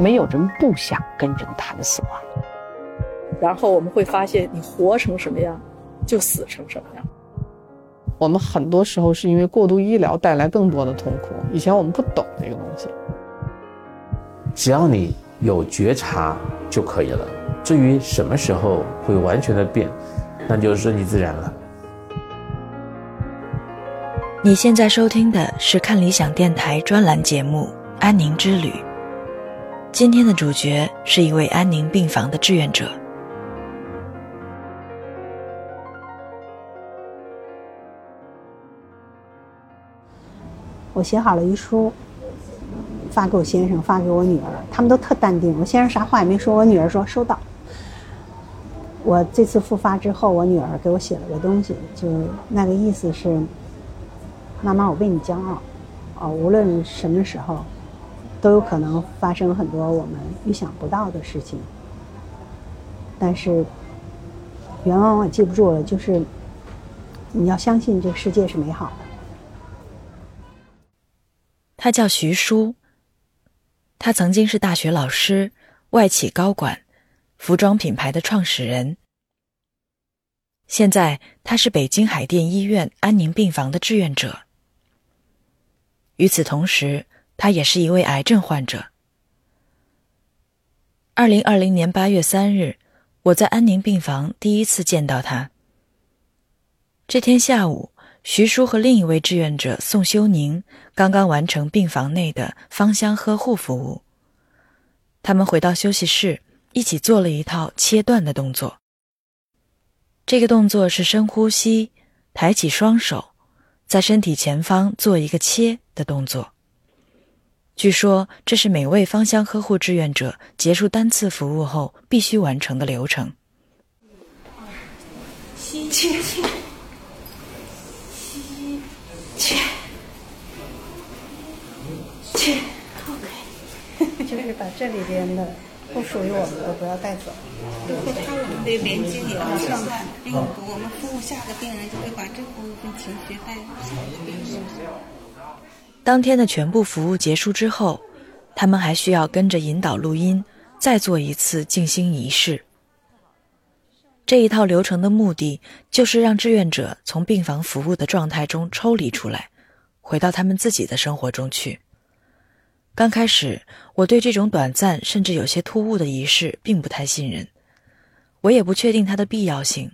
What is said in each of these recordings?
没有人不想跟人谈死亡。然后我们会发现，你活成什么样，就死成什么样。我们很多时候是因为过度医疗带来更多的痛苦。以前我们不懂这个东西。只要你有觉察就可以了。至于什么时候会完全的变，那就顺其自然了。你现在收听的是看理想电台专栏节目《安宁之旅》。今天的主角是一位安宁病房的志愿者。我写好了遗书，发给我先生，发给我女儿，他们都特淡定。我先生啥话也没说，我女儿说收到。我这次复发之后，我女儿给我写了个东西，就那个意思是：妈妈，我为你骄傲。哦，无论什么时候，都有可能发生很多我们预想不到的事情。但是原文我记不住了，就是你要相信这个世界是美好的。他叫徐舒，他曾经是大学老师、外企高管、服装品牌的创始人。现在他是北京海淀医院安宁病房的志愿者。与此同时，他也是一位癌症患者。二零二零年八月三日，我在安宁病房第一次见到他。这天下午。徐叔和另一位志愿者宋修宁刚刚完成病房内的芳香呵护服务。他们回到休息室，一起做了一套切断的动作。这个动作是深呼吸，抬起双手，在身体前方做一个切的动作。据说这是每位芳香呵护志愿者结束单次服务后必须完成的流程。吸气。切，切，OK，就是把这里边的不属于我们的不要带走。最后他我们得连接也要上病毒，我们服务下个病人就会把这部分情绪带走。当天的全部服务结束之后，他们还需要跟着引导录音，再做一次静心仪式。这一套流程的目的，就是让志愿者从病房服务的状态中抽离出来，回到他们自己的生活中去。刚开始，我对这种短暂甚至有些突兀的仪式并不太信任，我也不确定它的必要性，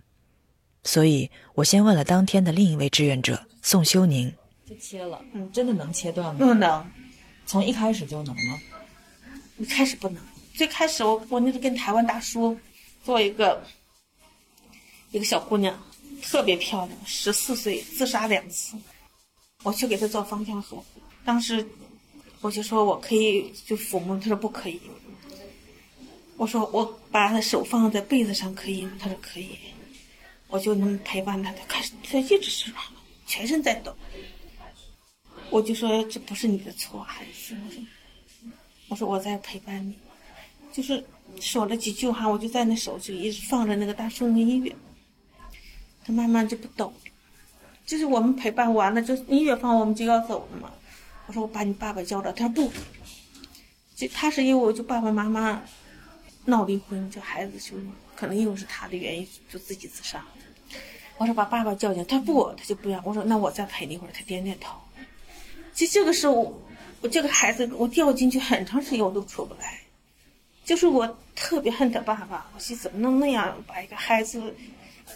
所以我先问了当天的另一位志愿者宋修宁：“就切了，嗯，真的能切断吗？不能，从一开始就能吗？一开始不能，最开始我我那是跟台湾大叔做一个。”一个小姑娘，特别漂亮，十四岁自杀两次，我去给她做芳香呵护。当时我就说我可以就抚摸，她说不可以。我说我把她手放在被子上可以吗？她说可以。我就能陪伴她，她开始她一直是全身在抖。我就说这不是你的错，孩子。我说我说我在陪伴你，就是说了几句话，我就在那手就一直放着那个大叔的音乐。他慢慢就不抖了，就是我们陪伴完了，就音乐放，我们就要走了嘛。我说我把你爸爸叫着，他说不，就他是因为我就爸爸妈妈闹离婚，就孩子就可能又是他的原因，就自己自杀。我说把爸爸叫进，他不，他就不要。我说那我再陪你一会儿，他点点头。其实这个时候，我这个孩子我掉进去很长时间我都出不来，就是我特别恨他爸爸，我说怎么能那样把一个孩子。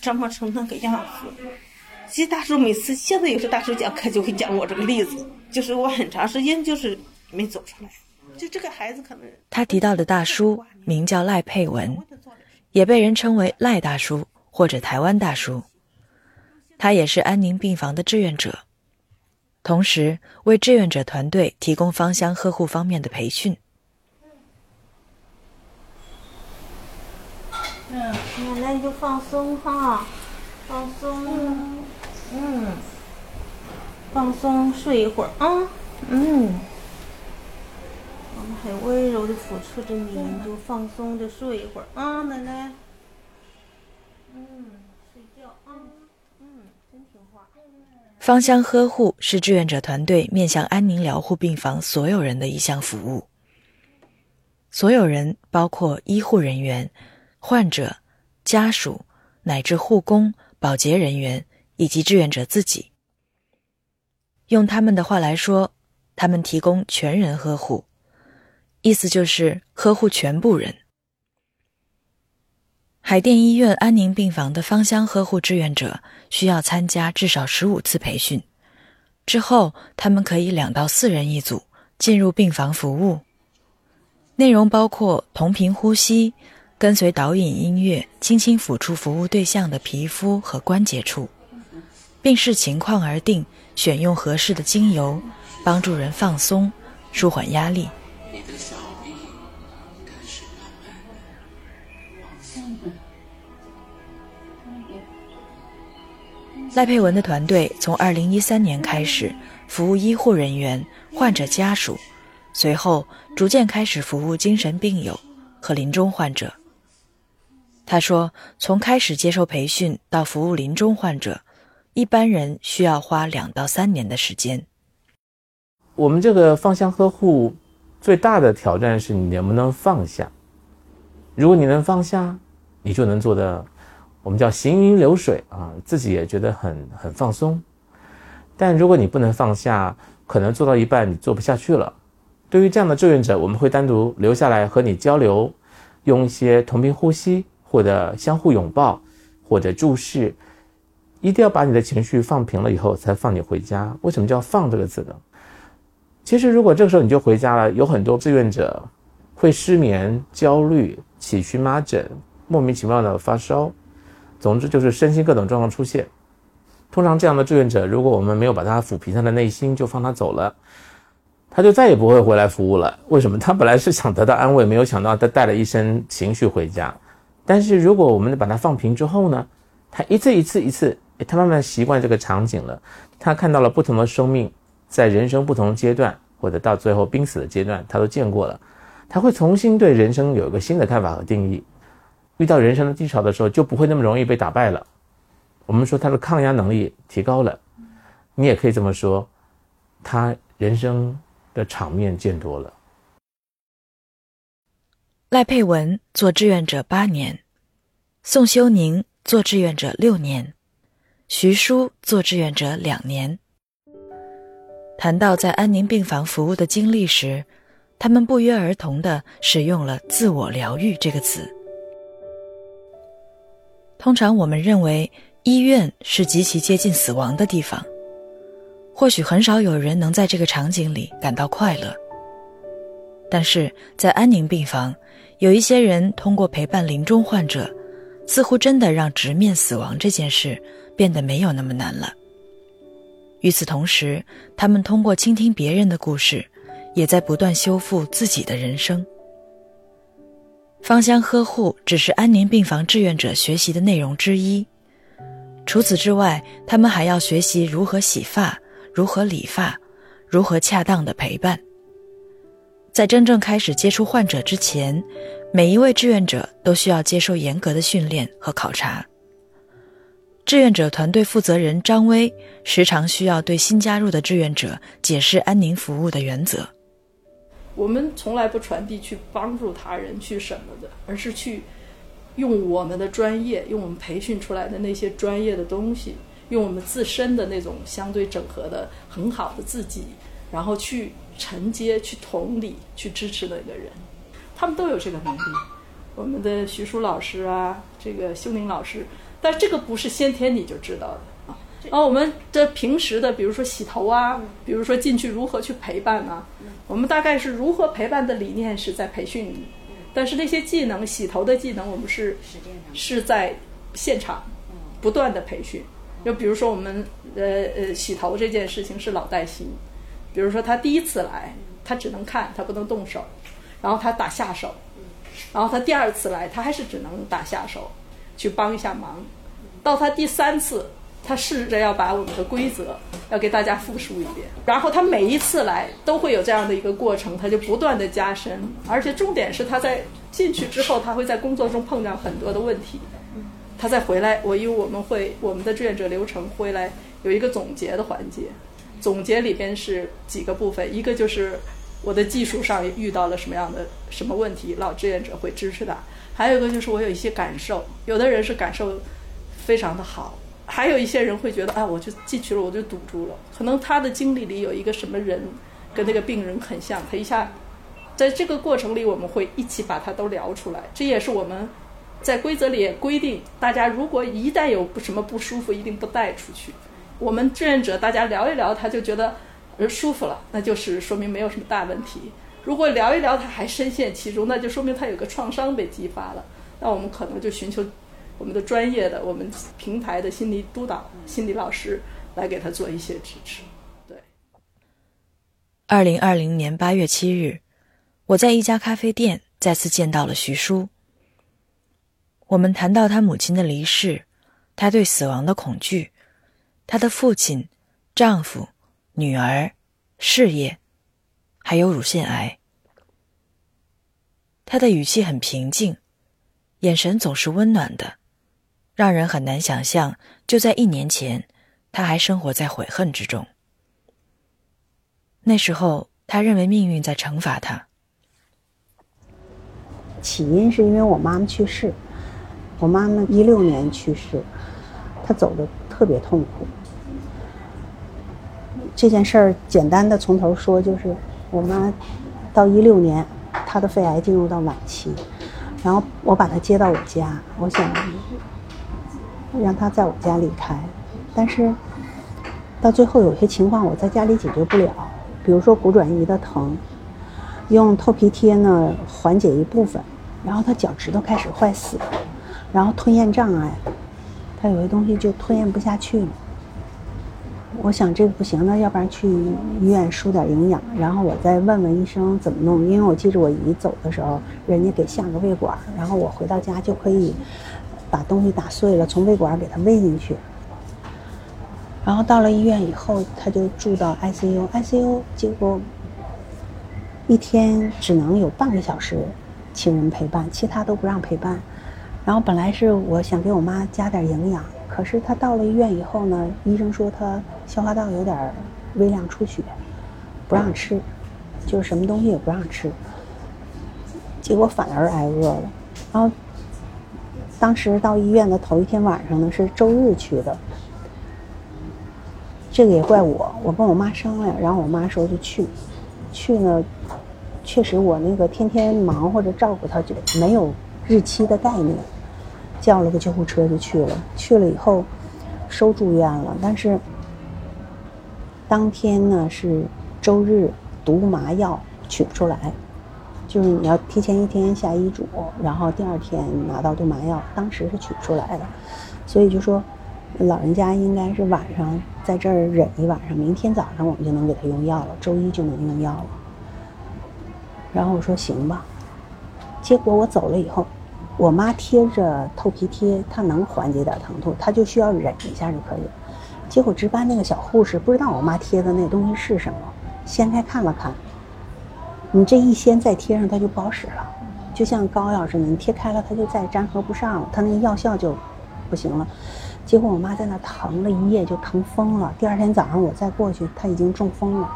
折磨成那个样子，其实大叔每次现在有时大叔讲课就会讲我这个例子，就是我很长时间就是没走出来，就这个孩子可能他提到的大叔名叫赖佩文，也被人称为赖大叔或者台湾大叔，他也是安宁病房的志愿者，同时为志愿者团队提供芳香呵护方面的培训。嗯，那你就放松哈，放松，嗯，放松睡一会儿啊，嗯，我们很温柔的抚触着你，你就放松的睡一会儿啊，奶奶，嗯，睡觉啊，嗯，真听话。芳香呵护是志愿者团队面向安宁疗护病房所有人的一项服务。所有人，包括医护人员、患者、家属，乃至护工、保洁人员以及志愿者自己。用他们的话来说，他们提供全人呵护，意思就是呵护全部人。海淀医院安宁病房的芳香呵护志愿者需要参加至少十五次培训，之后他们可以两到四人一组进入病房服务。内容包括同频呼吸，跟随导引音乐，轻轻抚触服务对象的皮肤和关节处，并视情况而定，选用合适的精油，帮助人放松、舒缓压力。赖佩文的团队从2013年开始服务医护人员、患者家属。随后，逐渐开始服务精神病友和临终患者。他说：“从开始接受培训到服务临终患者，一般人需要花两到三年的时间。”我们这个芳香呵护最大的挑战是你能不能放下。如果你能放下，你就能做的，我们叫行云流水啊，自己也觉得很很放松。但如果你不能放下，可能做到一半你做不下去了。对于这样的志愿者，我们会单独留下来和你交流，用一些同频呼吸，或者相互拥抱，或者注视，一定要把你的情绪放平了以后才放你回家。为什么叫“放”这个字呢？其实，如果这个时候你就回家了，有很多志愿者会失眠、焦虑、起荨麻疹、莫名其妙的发烧，总之就是身心各种状况出现。通常这样的志愿者，如果我们没有把他抚平他的内心，就放他走了。他就再也不会回来服务了。为什么？他本来是想得到安慰，没有想到他带了一身情绪回家。但是如果我们把他放平之后呢？他一次一次一次，他慢慢习惯这个场景了。他看到了不同的生命，在人生不同阶段，或者到最后濒死的阶段，他都见过了。他会重新对人生有一个新的看法和定义。遇到人生的低潮的时候，就不会那么容易被打败了。我们说他的抗压能力提高了。你也可以这么说，他人生。的场面见多了。赖佩文做志愿者八年，宋修宁做志愿者六年，徐舒做志愿者两年。谈到在安宁病房服务的经历时，他们不约而同的使用了“自我疗愈”这个词。通常我们认为医院是极其接近死亡的地方。或许很少有人能在这个场景里感到快乐，但是在安宁病房，有一些人通过陪伴临终患者，似乎真的让直面死亡这件事变得没有那么难了。与此同时，他们通过倾听别人的故事，也在不断修复自己的人生。芳香呵护只是安宁病房志愿者学习的内容之一，除此之外，他们还要学习如何洗发。如何理发，如何恰当的陪伴。在真正开始接触患者之前，每一位志愿者都需要接受严格的训练和考察。志愿者团队负责人张威时常需要对新加入的志愿者解释安宁服务的原则。我们从来不传递去帮助他人去什么的，而是去用我们的专业，用我们培训出来的那些专业的东西。用我们自身的那种相对整合的很好的自己，然后去承接、去同理、去支持那个人，他们都有这个能力。我们的徐舒老师啊，这个修宁老师，但这个不是先天你就知道的啊。然后我们的平时的，比如说洗头啊，比如说进去如何去陪伴啊，我们大概是如何陪伴的理念是在培训里，但是那些技能，洗头的技能，我们是是在现场不断的培训。就比如说我们呃呃洗头这件事情是老带新，比如说他第一次来，他只能看，他不能动手，然后他打下手，然后他第二次来，他还是只能打下手，去帮一下忙，到他第三次，他试着要把我们的规则要给大家复述一遍，然后他每一次来都会有这样的一个过程，他就不断的加深，而且重点是他在进去之后，他会在工作中碰到很多的问题。他再回来，我因为我们会我们的志愿者流程回来有一个总结的环节，总结里边是几个部分，一个就是我的技术上遇到了什么样的什么问题，老志愿者会支持他。还有一个就是我有一些感受，有的人是感受非常的好，还有一些人会觉得，哎，我就进去了，我就堵住了。可能他的经历里有一个什么人跟那个病人很像，他一下在这个过程里，我们会一起把它都聊出来。这也是我们在规则里也规定，大家如果一旦有什么不舒服，一定不带出去。我们志愿者大家聊一聊，他就觉得舒服了，那就是说明没有什么大问题。如果聊一聊他还深陷其中，那就说明他有个创伤被激发了。那我们可能就寻求我们的专业的、我们平台的心理督导、心理老师来给他做一些支持。对。二零二零年八月七日，我在一家咖啡店再次见到了徐叔。我们谈到他母亲的离世，他对死亡的恐惧，他的父亲、丈夫、女儿、事业。还有乳腺癌。他的语气很平静，眼神总是温暖的，让人很难想象，就在一年前，他还生活在悔恨之中。那时候，他认为命运在惩罚他。起因是因为我妈妈去世，我妈妈一六年去世，她走的特别痛苦。这件事儿简单的从头说，就是。我妈到一六年，她的肺癌进入到晚期，然后我把她接到我家，我想让他在我家离开，但是到最后有些情况我在家里解决不了，比如说骨转移的疼，用透皮贴呢缓解一部分，然后他脚趾头开始坏死，然后吞咽障碍，他有些东西就吞咽不下去了。我想这个不行，那要不然去医院输点营养，然后我再问问医生怎么弄。因为我记着我姨走的时候，人家给下个胃管，然后我回到家就可以把东西打碎了，从胃管给他喂进去。然后到了医院以后，他就住到 ICU，ICU 结果一天只能有半个小时亲人陪伴，其他都不让陪伴。然后本来是我想给我妈加点营养。可是他到了医院以后呢，医生说他消化道有点微量出血，不让吃，就是什么东西也不让吃。结果反而挨饿了。然后当时到医院的头一天晚上呢，是周日去的。这个也怪我，我跟我妈商量，然后我妈说就去。去呢，确实我那个天天忙活着照顾他，就没有日期的概念。叫了个救护车就去了，去了以后收住院了。但是当天呢是周日，毒麻药取不出来，就是你要提前一天下医嘱，然后第二天拿到毒麻药，当时是取不出来的。所以就说老人家应该是晚上在这儿忍一晚上，明天早上我们就能给他用药了，周一就能用药了。然后我说行吧，结果我走了以后。我妈贴着透皮贴，她能缓解点疼痛，她就需要忍一下就可以了。结果值班那个小护士不知道我妈贴的那东西是什么，掀开看了看。你这一掀再贴上，它就不好使了，就像膏药似的，你贴开了它就再粘合不上了，它那个药效就不行了。结果我妈在那疼了一夜，就疼疯了。第二天早上我再过去，她已经中风了，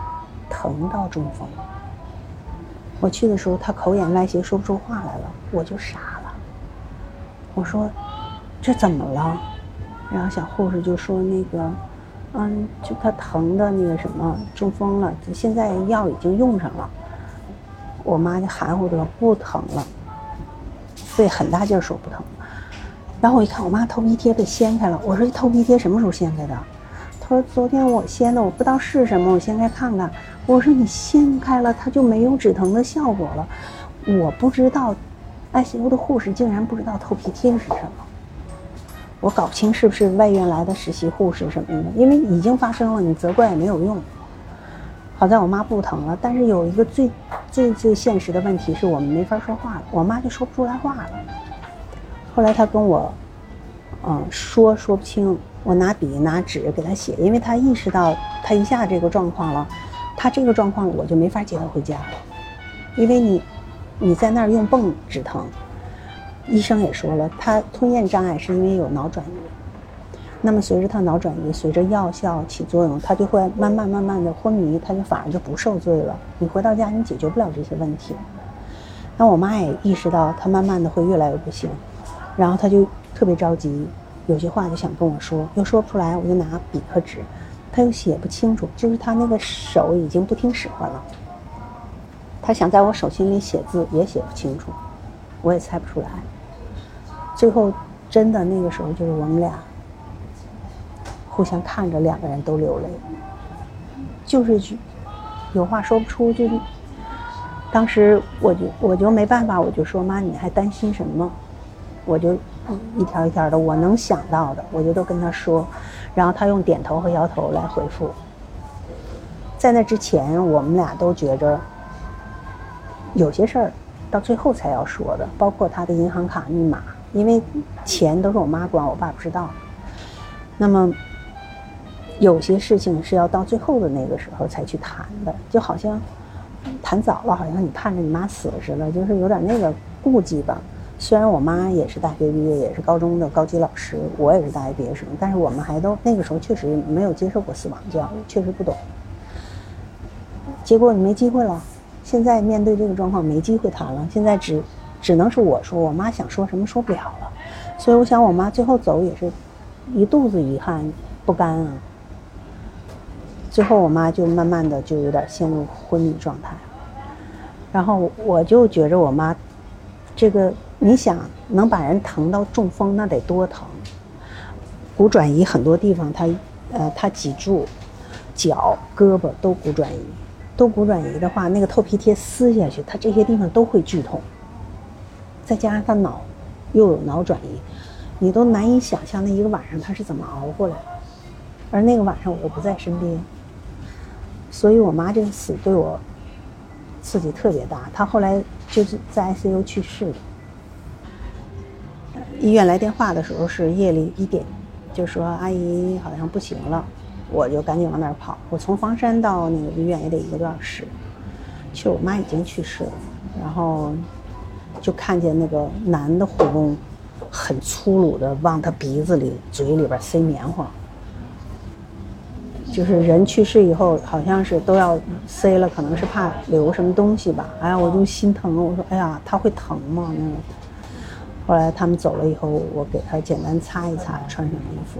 疼到中风。我去的时候，她口眼歪斜，说不出话来了，我就傻了。我说：“这怎么了？”然后小护士就说：“那个，嗯，就她疼的那个什么，中风了。现在药已经用上了。”我妈就含糊着不疼了，费很大劲儿说不疼。然后我一看，我妈头皮贴被掀开了。我说：“头皮贴什么时候掀开的？”她说：“昨天我掀的，我不知道是什么，我掀开看看。”我说：“你掀开了，它就没有止疼的效果了。”我不知道。ICU 的护士竟然不知道头皮贴是什么，我搞不清是不是外院来的实习护士什么的，因为已经发生了，你责怪也没有用。好在我妈不疼了，但是有一个最最最现实的问题是我们没法说话了，我妈就说不出来话了。后来她跟我，嗯，说说不清，我拿笔拿纸给她写，因为她意识到她一下这个状况了，她这个状况我就没法接她回家了，因为你。你在那儿用泵止疼，医生也说了，她吞咽障碍是因为有脑转移。那么随着他脑转移，随着药效起作用，他就会慢慢慢慢的昏迷，他就反而就不受罪了。你回到家，你解决不了这些问题。那我妈也意识到他慢慢的会越来越不行，然后他就特别着急，有些话就想跟我说，又说不出来，我就拿笔和纸，他又写不清楚，就是他那个手已经不听使唤了。他想在我手心里写字，也写不清楚，我也猜不出来。最后，真的那个时候，就是我们俩互相看着，两个人都流泪，就是有话说不出。就是当时我就我就没办法，我就说妈，你还担心什么？我就一条一条的，我能想到的，我就都跟他说，然后他用点头和摇头来回复。在那之前，我们俩都觉着有些事儿到最后才要说的，包括他的银行卡密码。因为钱都是我妈管，我爸不知道。那么有些事情是要到最后的那个时候才去谈的，就好像谈早了，好像你盼着你妈死似的，就是有点那个顾忌吧。虽然我妈也是大学毕业，也是高中的高级老师，我也是大学毕业生，但是我们还都那个时候确实没有接受过死亡教育，确实不懂。结果你没机会了，现在面对这个状况没机会谈了，现在只。只能是我说，我妈想说什么说不了了，所以我想我妈最后走也是一肚子遗憾不甘啊。最后我妈就慢慢的就有点陷入昏迷状态，然后我就觉着我妈这个，你想能把人疼到中风那得多疼？骨转移很多地方，她呃她脊柱、脚、胳膊都骨转移，都骨转移的话，那个透皮贴撕下去，她这些地方都会剧痛。再加上他脑又有脑转移，你都难以想象那一个晚上他是怎么熬过来的。而那个晚上我不在身边，所以我妈这个死对我刺激特别大。她后来就是在 ICU 去世的。医院来电话的时候是夜里一点，就说阿姨好像不行了，我就赶紧往那儿跑。我从房山到那个医院也得一个多小时，其实我妈已经去世了，然后。就看见那个男的护工，很粗鲁的往他鼻子里、嘴里边塞棉花。就是人去世以后，好像是都要塞了，可能是怕留什么东西吧。哎呀，我就心疼，我说，哎呀，他会疼吗？那个。后来他们走了以后，我给他简单擦一擦，穿上衣服。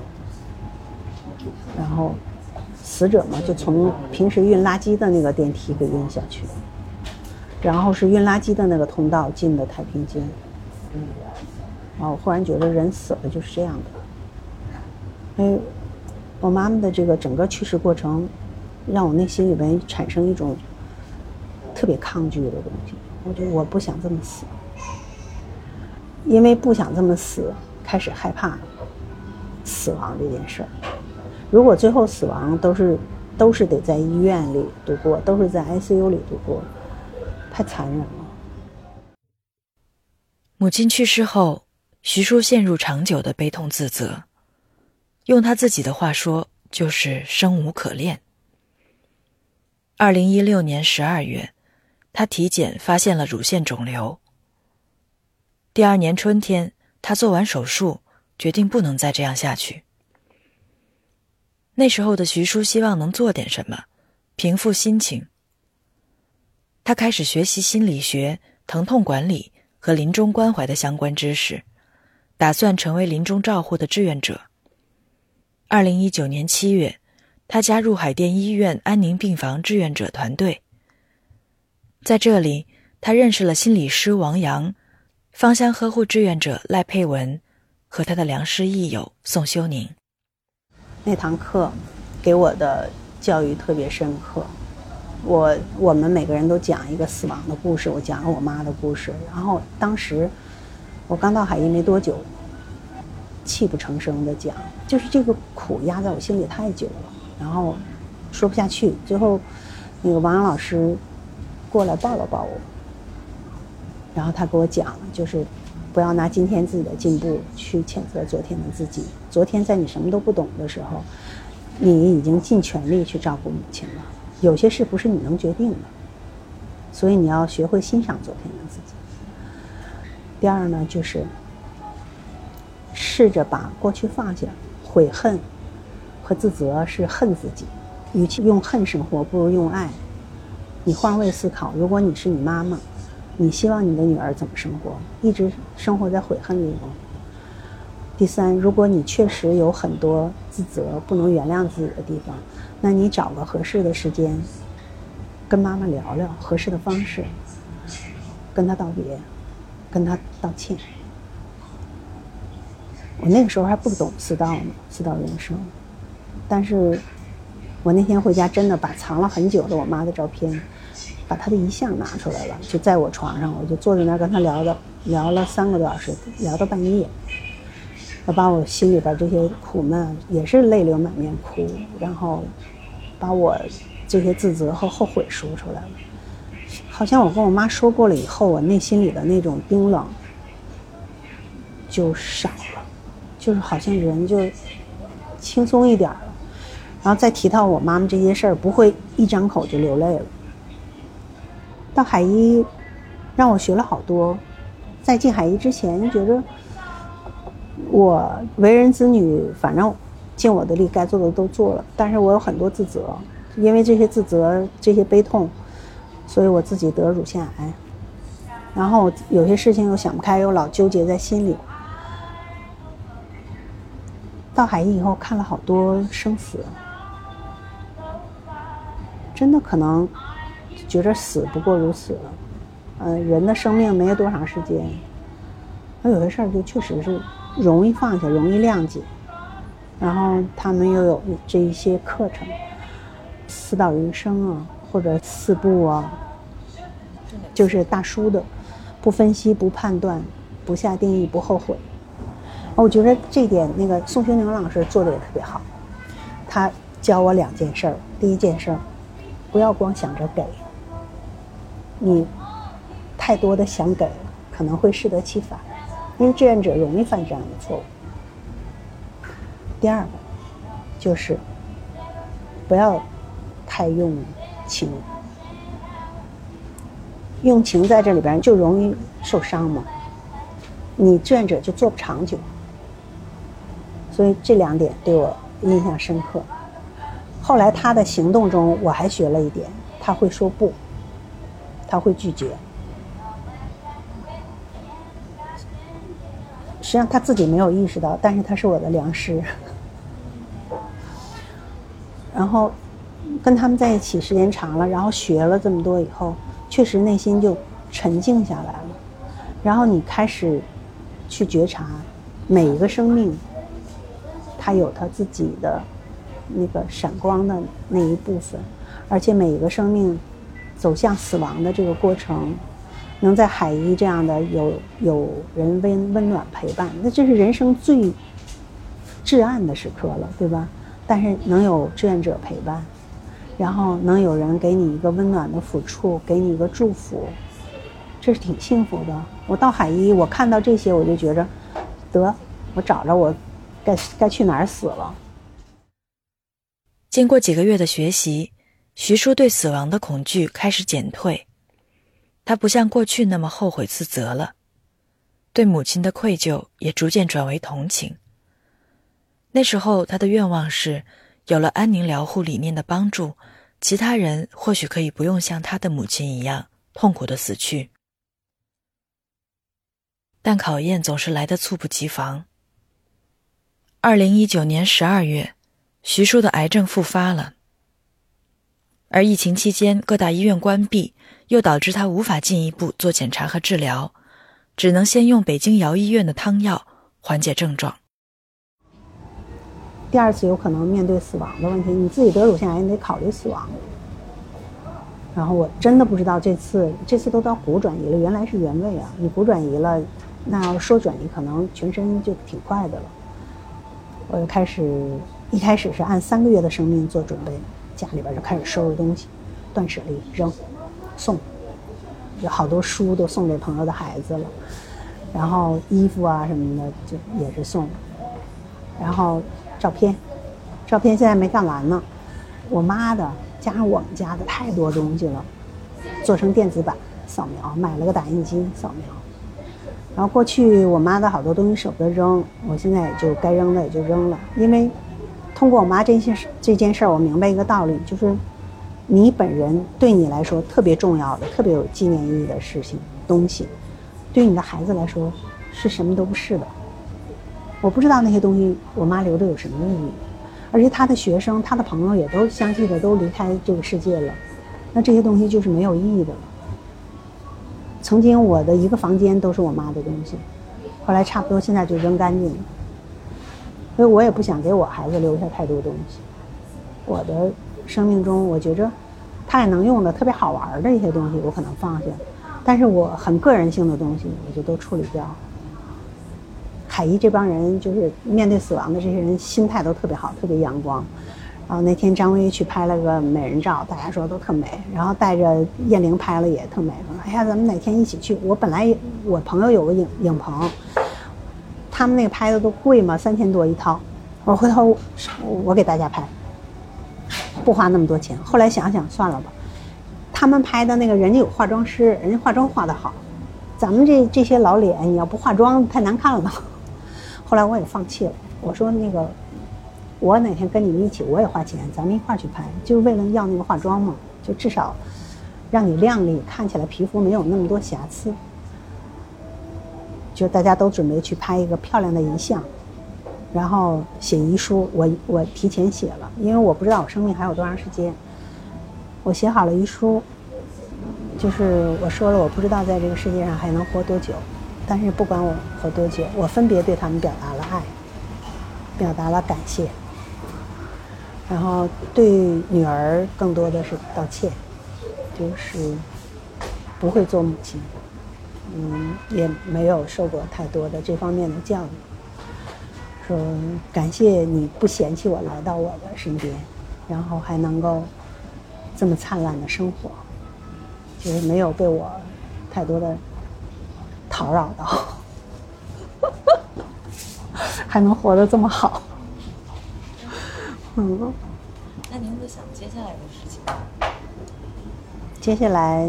然后，死者嘛，就从平时运垃圾的那个电梯给运下去。然后是运垃圾的那个通道进的太平间，嗯，然后忽然觉得人死了就是这样的。哎，我妈妈的这个整个去世过程，让我内心里边产生一种特别抗拒的东西。我觉得我不想这么死，因为不想这么死，开始害怕死亡这件事儿。如果最后死亡都是都是得在医院里度过，都是在 ICU 里度过。太残忍了。母亲去世后，徐叔陷入长久的悲痛自责，用他自己的话说，就是生无可恋。二零一六年十二月，他体检发现了乳腺肿瘤。第二年春天，他做完手术，决定不能再这样下去。那时候的徐叔希望能做点什么，平复心情。他开始学习心理学、疼痛管理和临终关怀的相关知识，打算成为临终照护的志愿者。二零一九年七月，他加入海淀医院安宁病房志愿者团队。在这里，他认识了心理师王阳、芳香呵护志愿者赖佩文和他的良师益友宋修宁。那堂课给我的教育特别深刻。我我们每个人都讲一个死亡的故事，我讲了我妈的故事。然后当时我刚到海医没多久，泣不成声的讲，就是这个苦压在我心里太久了，然后说不下去。最后那个王阳老师过来抱了抱我，然后他给我讲，就是不要拿今天自己的进步去谴责昨天的自己。昨天在你什么都不懂的时候，你已经尽全力去照顾母亲了。有些事不是你能决定的，所以你要学会欣赏昨天的自己。第二呢，就是试着把过去放下，悔恨和自责是恨自己，与其用恨生活，不如用爱。你换位思考，如果你是你妈妈，你希望你的女儿怎么生活？一直生活在悔恨里吗？第三，如果你确实有很多自责、不能原谅自己的地方，那你找个合适的时间，跟妈妈聊聊合适的方式，跟她道别，跟她道歉。我那个时候还不懂四道呢，四道人生，但是我那天回家真的把藏了很久的我妈的照片，把她的遗像拿出来了，就在我床上，我就坐在那儿跟她聊的，聊了三个多小时，聊到半夜。我把我心里边这些苦闷也是泪流满面哭，然后把我这些自责和后悔说出来了。好像我跟我妈说过了以后，我内心里的那种冰冷就少了，就是好像人就轻松一点了。然后再提到我妈妈这些事儿，不会一张口就流泪了。到海医让我学了好多，在进海医之前觉得。我为人子女，反正尽我的力，该做的都做了。但是我有很多自责，因为这些自责、这些悲痛，所以我自己得乳腺癌。然后有些事情又想不开，又老纠结在心里。到海印以后，看了好多生死，真的可能觉着死不过如此。嗯，人的生命没有多长时间，那有些事儿就确实是。容易放下，容易谅解，然后他们又有这一些课程，四道人生啊，或者四步啊，就是大叔的，不分析、不判断、不下定义、不后悔。我觉得这点那个宋学宁老师做的也特别好，他教我两件事儿。第一件事儿，不要光想着给，你太多的想给，可能会适得其反。因为志愿者容易犯这样的错误。第二个，就是不要太用情，用情在这里边就容易受伤嘛。你志愿者就做不长久。所以这两点对我印象深刻。后来他的行动中，我还学了一点，他会说不，他会拒绝。实际上他自己没有意识到，但是他是我的良师。然后跟他们在一起时间长了，然后学了这么多以后，确实内心就沉静下来了。然后你开始去觉察每一个生命，它有它自己的那个闪光的那一部分，而且每一个生命走向死亡的这个过程。能在海医这样的有有人温温暖陪伴，那这是人生最至暗的时刻了，对吧？但是能有志愿者陪伴，然后能有人给你一个温暖的抚触，给你一个祝福，这是挺幸福的。我到海医，我看到这些，我就觉着，得，我找着我该该去哪儿死了。经过几个月的学习，徐叔对死亡的恐惧开始减退。他不像过去那么后悔自责了，对母亲的愧疚也逐渐转为同情。那时候他的愿望是，有了安宁疗护理念的帮助，其他人或许可以不用像他的母亲一样痛苦的死去。但考验总是来得猝不及防。二零一九年十二月，徐叔的癌症复发了，而疫情期间各大医院关闭。又导致他无法进一步做检查和治疗，只能先用北京瑶医院的汤药缓解症状。第二次有可能面对死亡的问题，你自己得乳腺癌，你得考虑死亡。然后我真的不知道这次，这次都到骨转移了，原来是原位啊！你骨转移了，那要说转移，可能全身就挺快的了。我就开始，一开始是按三个月的生命做准备，家里边就开始收拾东西，断舍离，扔。送，有好多书都送给朋友的孩子了，然后衣服啊什么的就也是送，然后照片，照片现在没干完呢，我妈的加上我们家的太多东西了，做成电子版扫描，买了个打印机扫描，然后过去我妈的好多东西舍不得扔，我现在也就该扔的也就扔了。因为通过我妈这些这件事儿，我明白一个道理，就是你本人对你来说特别重要的、特别有纪念意义的事情东西，对你的孩子来说是什么都不是的。我不知道那些东西我妈留的有什么意义，而且她的学生、她的朋友也都相继的都离开这个世界了，那这些东西就是没有意义的了。曾经我的一个房间都是我妈的东西，后来差不多现在就扔干净了。所以我也不想给我孩子留下太多东西。我的生命中，我觉着他也能用的、特别好玩的一些东西，我可能放下，但是我很个人性的东西，我就都处理掉。海一这帮人就是面对死亡的这些人，心态都特别好，特别阳光。然后那天张薇去拍了个美人照，大家说都特美。然后带着燕玲拍了也特美，说哎呀，咱们哪天一起去？我本来我朋友有个影影棚，他们那个拍的都贵嘛，三千多一套。我回头我给大家拍，不花那么多钱。后来想想算了吧，他们拍的那个人家有化妆师，人家化妆化的好，咱们这这些老脸你要不化妆太难看了。后来我也放弃了，我说那个。我哪天跟你们一起，我也花钱，咱们一块儿去拍，就是为了要那个化妆嘛，就至少让你靓丽，看起来皮肤没有那么多瑕疵。就大家都准备去拍一个漂亮的遗像，然后写遗书，我我提前写了，因为我不知道我生命还有多长时间。我写好了遗书，就是我说了，我不知道在这个世界上还能活多久，但是不管我活多久，我分别对他们表达了爱，表达了感谢。然后对女儿更多的是道歉，就是不会做母亲，嗯，也没有受过太多的这方面的教育。说感谢你不嫌弃我来到我的身边，然后还能够这么灿烂的生活，就是没有被我太多的叨扰到，还能活得这么好。嗯，那您会想接下来的事情？接下来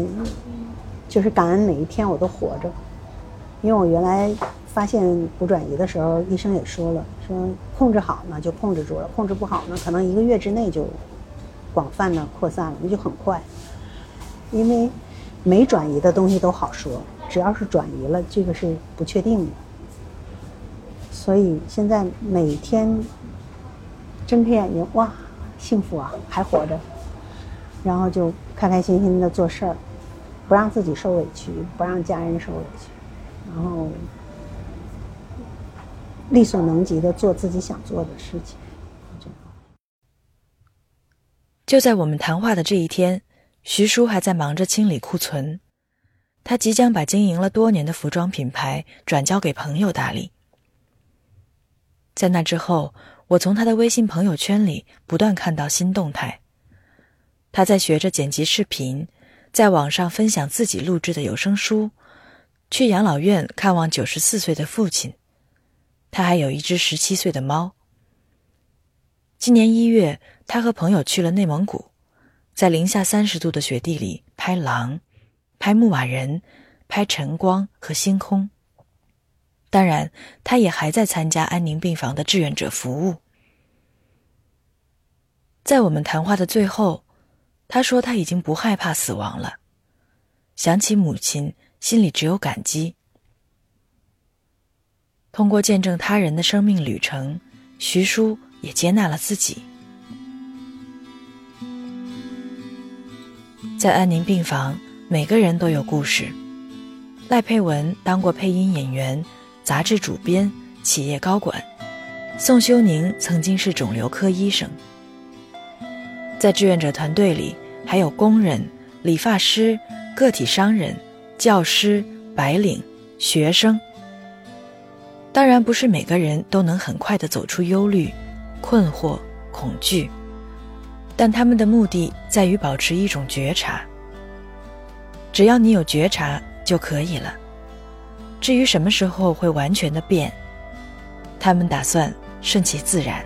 就是感恩每一天我都活着，因为我原来发现骨转移的时候，医生也说了，说控制好呢就控制住了，控制不好呢，可能一个月之内就广泛的扩散了，那就很快。因为没转移的东西都好说，只要是转移了，这个是不确定的。所以现在每天。睁开眼睛，哇，幸福啊，还活着，然后就开开心心的做事儿，不让自己受委屈，不让家人受委屈，然后力所能及的做自己想做的事情。就在我们谈话的这一天，徐叔还在忙着清理库存，他即将把经营了多年的服装品牌转交给朋友打理。在那之后。我从他的微信朋友圈里不断看到新动态，他在学着剪辑视频，在网上分享自己录制的有声书，去养老院看望九十四岁的父亲，他还有一只十七岁的猫。今年一月，他和朋友去了内蒙古，在零下三十度的雪地里拍狼，拍牧马人，拍晨光和星空。当然，他也还在参加安宁病房的志愿者服务。在我们谈话的最后，他说他已经不害怕死亡了。想起母亲，心里只有感激。通过见证他人的生命旅程，徐叔也接纳了自己。在安宁病房，每个人都有故事。赖佩文当过配音演员。杂志主编、企业高管宋修宁曾经是肿瘤科医生，在志愿者团队里还有工人、理发师、个体商人、教师、白领、学生。当然，不是每个人都能很快的走出忧虑、困惑、恐惧，但他们的目的在于保持一种觉察。只要你有觉察就可以了。至于什么时候会完全的变，他们打算顺其自然。